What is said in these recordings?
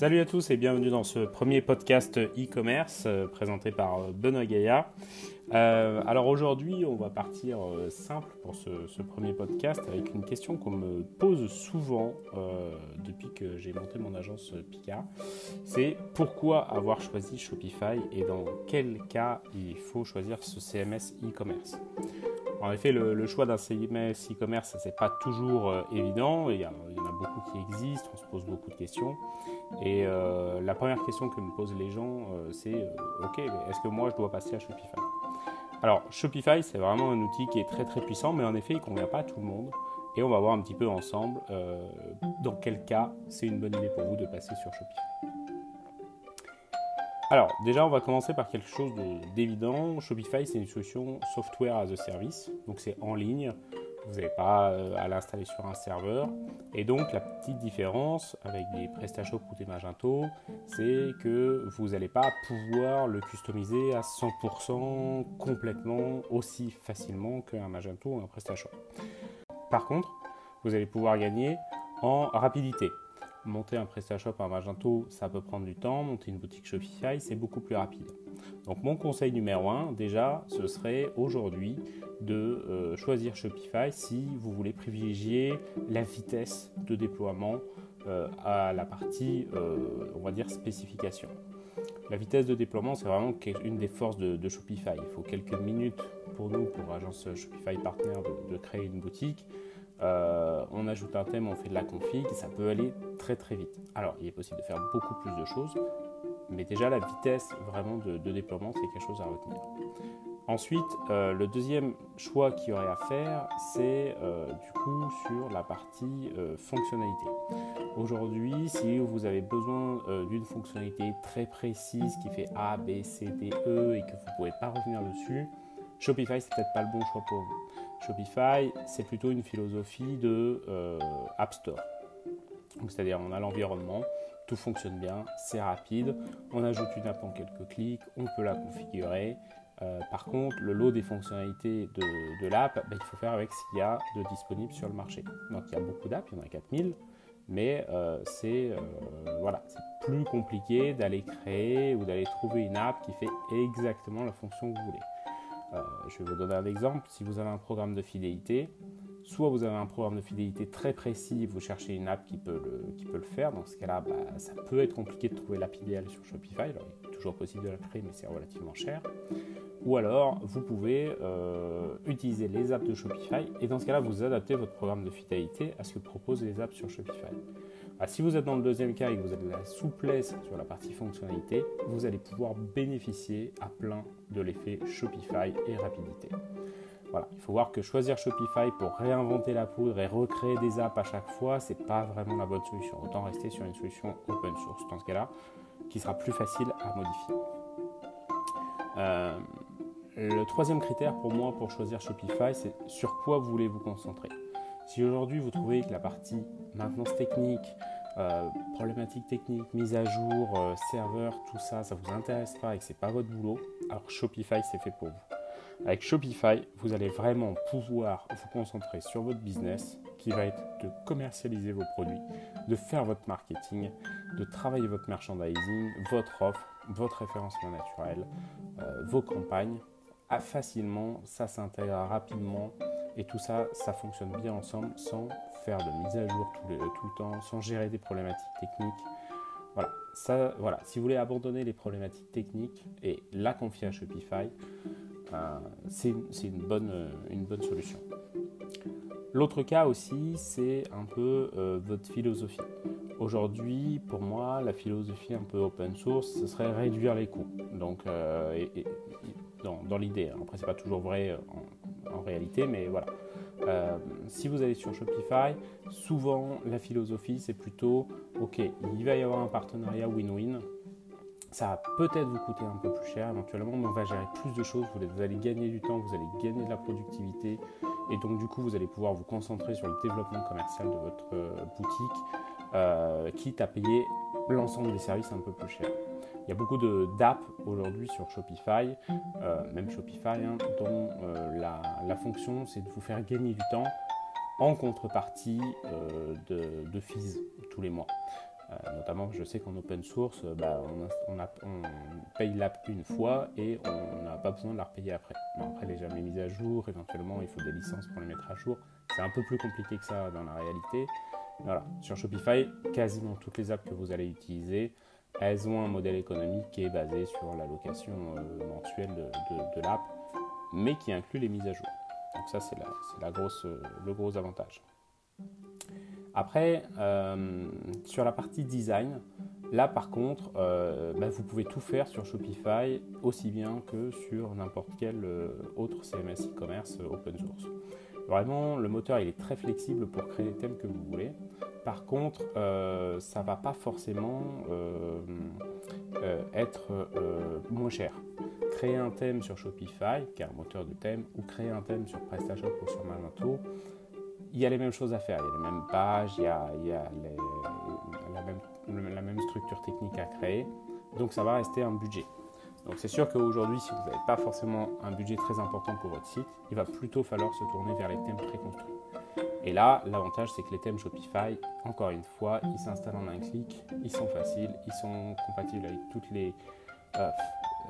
Salut à tous et bienvenue dans ce premier podcast e-commerce euh, présenté par euh, Benoît Gaillard. Euh, alors aujourd'hui, on va partir simple pour ce, premier podcast avec une question qu'on me pose souvent depuis que j'ai monté mon agence Picard. C'est pourquoi avoir choisi Shopify et dans quel cas il faut choisir ce CMS e-commerce? En effet, le, choix d'un CMS e-commerce, c'est pas toujours évident. Il y, en a beaucoup qui existent, on se pose beaucoup de questions. Et euh, la première question que me posent les gens, euh, c'est euh, Ok, est-ce que moi je dois passer à Shopify? Alors, Shopify, c'est vraiment un outil qui est très très puissant, mais en effet, il ne convient pas à tout le monde. Et on va voir un petit peu ensemble dans quel cas c'est une bonne idée pour vous de passer sur Shopify. Alors, déjà, on va commencer par quelque chose d'évident. Shopify, c'est une solution software as a service, donc c'est en ligne. Vous n'avez pas euh, à l'installer sur un serveur. Et donc la petite différence avec des PrestaShop ou des Magento, c'est que vous n'allez pas pouvoir le customiser à 100% complètement aussi facilement qu'un Magento ou un PrestaShop. Par contre, vous allez pouvoir gagner en rapidité. Monter un PrestaShop, un Magento, ça peut prendre du temps. Monter une boutique Shopify, c'est beaucoup plus rapide. Donc mon conseil numéro 1, déjà, ce serait aujourd'hui de euh, choisir Shopify si vous voulez privilégier la vitesse de déploiement euh, à la partie, euh, on va dire, spécification. La vitesse de déploiement, c'est vraiment une des forces de, Shopify. Il faut quelques minutes pour nous, pour agence Shopify Partner, de, créer une boutique. On ajoute un thème, on fait de la config, ça peut aller très très vite. Alors, il est possible de faire beaucoup plus de choses, mais déjà la vitesse vraiment de, déploiement, c'est quelque chose à retenir. Ensuite, euh, le deuxième choix qu'il y aurait à faire, c'est euh, du coup sur la partie euh, fonctionnalité. Aujourd'hui, si vous avez besoin d'une fonctionnalité très précise qui fait A, B, C, D, E et que vous ne pouvez pas revenir dessus, Shopify, c'est peut-être pas le bon choix pour vous. Shopify, c'est plutôt une philosophie de App Store. C'est-à-dire, on a l'environnement, tout fonctionne bien, c'est rapide, on ajoute une app en quelques clics, on peut la configurer. Euh, par contre, le lot des fonctionnalités de, l'app, ben, il faut faire avec ce qu'il y a de disponible sur le marché. Donc il y a beaucoup d'apps, il y en a 4000, mais euh, c'est euh, plus compliqué d'aller créer ou d'aller trouver une app qui fait exactement la fonction que vous voulez. Je vais vous donner un exemple. Si vous avez un programme de fidélité, Soit vous avez un programme de fidélité très précis, vous cherchez une app qui peut le, qui peut le faire. Dans ce cas-là, bah, ça peut être compliqué de trouver l'app idéale sur Shopify. Alors, il est toujours possible de la créer, mais c'est relativement cher. Ou alors, vous pouvez euh, utiliser les apps de Shopify et dans ce cas-là, vous adaptez votre programme de fidélité à ce que proposent les apps sur Shopify. Ah, si vous êtes dans le deuxième cas et que vous avez de la souplesse sur la partie fonctionnalité, vous allez pouvoir bénéficier à plein de l'effet Shopify et rapidité. Voilà, il faut voir que choisir Shopify pour réinventer la poudre et recréer des apps à chaque fois, ce n'est pas vraiment la bonne solution. Autant rester sur une solution open source dans ce cas-là, qui sera plus facile à modifier. Euh, le troisième critère pour moi pour choisir Shopify, c'est sur quoi vous voulez vous concentrer? Si aujourd'hui vous trouvez que la partie maintenance technique, euh, problématiques techniques, mise à jour, euh, serveur, tout ça, ça vous intéresse pas et que c'est pas votre boulot, alors Shopify c'est fait pour vous. Avec Shopify, vous allez vraiment pouvoir vous concentrer sur votre business qui va être de commercialiser vos produits, de faire votre marketing, de travailler votre merchandising, votre offre, votre référencement naturel, euh, vos campagnes. Ah, facilement, ça s'intègre rapidement et tout ça, ça fonctionne bien ensemble sans faire de mise à jour tout le, temps, sans gérer des problématiques techniques. Voilà, ça, voilà. Si vous voulez abandonner les problématiques techniques et la confier à Shopify, c'est une, bonne, euh, une bonne solution. L'autre cas aussi, c'est un peu euh, votre philosophie. Aujourd'hui, pour moi, la philosophie un peu open source, ce serait réduire les coûts. Donc, euh, dans, l'idée, hein. après, c'est pas toujours vrai réalité, mais voilà. si vous allez sur Shopify, souvent la philosophie, c'est plutôt, ok, il va y avoir un partenariat win-win ça va peut-être vous coûter un peu plus cher éventuellement, mais on va gérer plus de choses. Vous allez gagner du temps, vous allez gagner de la productivité. Et donc, du coup, vous allez pouvoir vous concentrer sur le développement commercial de votre euh, boutique, euh, quitte à payer l'ensemble des services un peu plus cher. Il y a beaucoup d'apps aujourd'hui sur Shopify, euh, même Shopify, hein, dont la, la, fonction c'est de vous faire gagner du temps en contrepartie de, de fees tous les mois. Euh, notamment, je sais qu'en open source, bah, on, paye l'app une fois et on n'a pas besoin de la repayer après. après, les jamais mises à jour, éventuellement, il faut des licences pour les mettre à jour. C'est un peu plus compliqué que ça dans la réalité. Voilà. Sur Shopify, quasiment toutes les apps que vous allez utiliser, elles ont un modèle économique qui est basé sur la location euh, mensuelle de, l'app, mais qui inclut les mises à jour. Donc ça, c'est la, grosse, le gros avantage. Après, euh, sur la partie design, là par contre, euh, bah, vous pouvez tout faire sur Shopify aussi bien que sur n'importe quel autre CMS e-commerce open source. Vraiment, le moteur il est très flexible pour créer les thèmes que vous voulez. Par contre, euh, ça va pas forcément euh, euh, être moins cher. Créer un thème sur Shopify, qui est un moteur de thème, ou créer un thème sur PrestaShop ou sur Magento, il y a les mêmes choses à faire. Il y a les mêmes pages, il y a, la même structure technique à créer. Donc ça va rester un budget. Donc c'est sûr qu'aujourd'hui, si vous n'avez pas forcément un budget très important pour votre site, il va plutôt falloir se tourner vers les thèmes préconstruits. Et là, l'avantage, c'est que les thèmes Shopify, encore une fois, ils s'installent en un clic, ils sont faciles, ils sont compatibles avec toutes les, euh,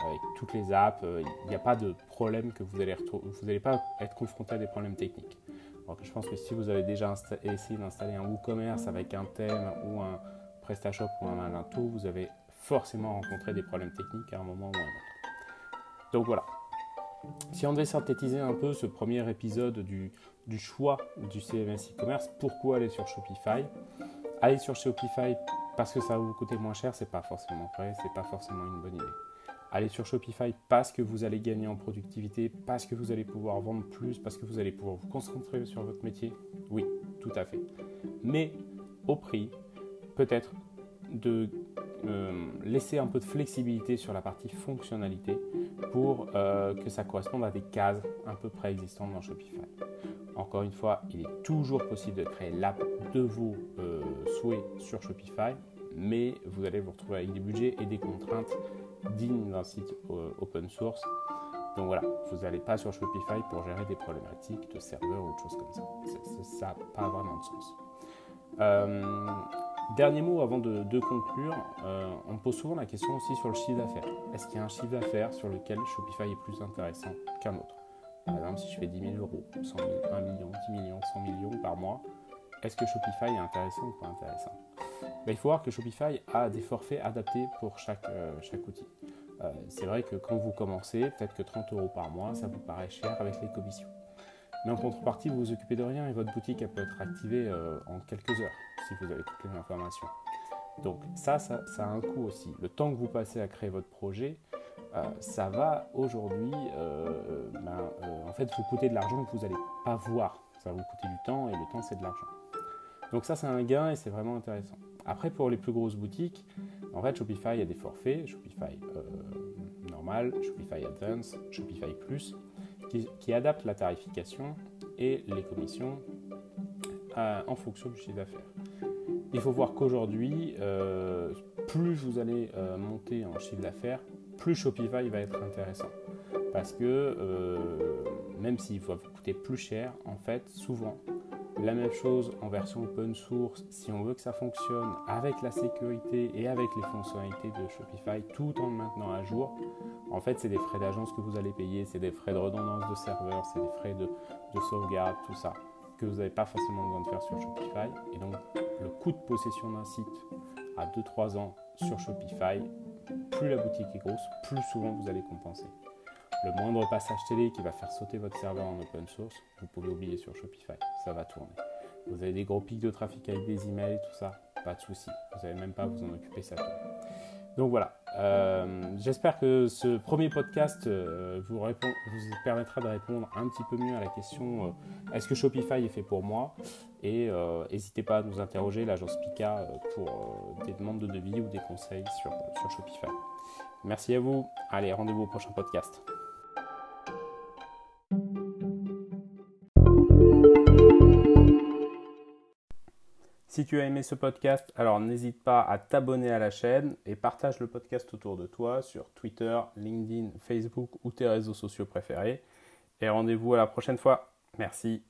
avec toutes les apps. Il n'y a pas de problème que vous allez vous n'allez pas être confronté à des problèmes techniques. Alors je pense que si vous avez déjà essayé d'installer un WooCommerce avec un thème ou un PrestaShop ou un Magento, vous avez forcément rencontrer des problèmes techniques à un moment ou à un autre. Donc voilà. Si on devait synthétiser un peu ce premier épisode du, choix du CMS e-commerce, pourquoi aller sur Shopify? Aller sur Shopify parce que ça va vous coûter moins cher, c'est pas forcément vrai, c'est pas forcément une bonne idée. Aller sur Shopify parce que vous allez gagner en productivité, parce que vous allez pouvoir vendre plus, parce que vous allez pouvoir vous concentrer sur votre métier, oui, tout à fait. Mais au prix peut-être de euh, laisser un peu de flexibilité sur la partie fonctionnalité pour euh, que ça corresponde à des cases un peu préexistantes dans Shopify. Encore une fois, il est toujours possible de créer l'app de vos euh, souhaits sur Shopify, mais vous allez vous retrouver avec des budgets et des contraintes dignes d'un site open source. Donc voilà, vous n'allez pas sur Shopify pour gérer des problématiques de serveur ou de choses comme ça. ça n'a pas vraiment de sens. Dernier mot avant de, conclure, euh, on me pose souvent la question aussi sur le chiffre d'affaires. Est-ce qu'il y a un chiffre d'affaires sur lequel Shopify est plus intéressant qu'un autre? Par exemple, si je fais 10 000 euros, 100 000, 1 million, 10 millions, 100 millions par mois, est-ce que Shopify est intéressant ou pas intéressant? Ben, Il faut voir que Shopify a des forfaits adaptés pour chaque, euh, chaque outil. Euh, c'est vrai que quand vous commencez, peut-être que 30 euros par mois, ça vous paraît cher avec les commissions. Mais en contrepartie, vous vous occupez de rien et votre boutique peut être activée en quelques heures si vous avez toutes les informations. Donc ça, ça, a un coût aussi. Le temps que vous passez à créer votre projet, euh, ça va aujourd'hui euh, ben, euh, en fait vous coûter de l'argent que vous n'allez pas voir. Ça va vous coûter du temps et le temps c'est de l'argent. Donc ça c'est un gain et c'est vraiment intéressant. Après pour les plus grosses boutiques, en fait Shopify a des forfaits, Shopify normal, Shopify Advance, Shopify Plus, qui, adaptent la tarification et les commissions en fonction du chiffre d'affaires. Il faut voir qu'aujourd'hui, euh, plus vous allez euh, monter en chiffre d'affaires, plus Shopify va être intéressant. Parce que euh, même s'il va vous coûter plus cher, en fait, souvent, la même chose en version open source, si on veut que ça fonctionne avec la sécurité et avec les fonctionnalités de Shopify, tout en le maintenant à jour, en fait, c'est des frais d'agence que vous allez payer, c'est des frais de redondance de serveur, c'est des frais de, de sauvegarde, tout ça que vous n'avez pas forcément besoin de faire sur Shopify. Et donc, le coût de possession d'un site à 2-3 ans sur Shopify, plus la boutique est grosse, plus souvent vous allez compenser. Le moindre passage télé qui va faire sauter votre serveur en open source, vous pouvez oublier sur Shopify, ça va tourner. Vous avez des gros pics de trafic avec des emails, tout ça, pas de souci. Vous n'avez même pas à vous en occuper, ça tourne. Donc voilà, euh, j'espère que ce premier podcast euh, vous, permettra de répondre un petit peu mieux à la question euh, est-ce que Shopify est fait pour moi? Et n'hésitez pas à nous interroger, l'agence Pika, pour des demandes de devis ou des conseils sur, sur Shopify. Merci à vous. Allez, rendez-vous au prochain podcast. Si tu as aimé ce podcast, alors n'hésite pas à t'abonner à la chaîne et partage le podcast autour de toi sur Twitter, LinkedIn, Facebook ou tes réseaux sociaux préférés. Et rendez-vous à la prochaine fois. Merci.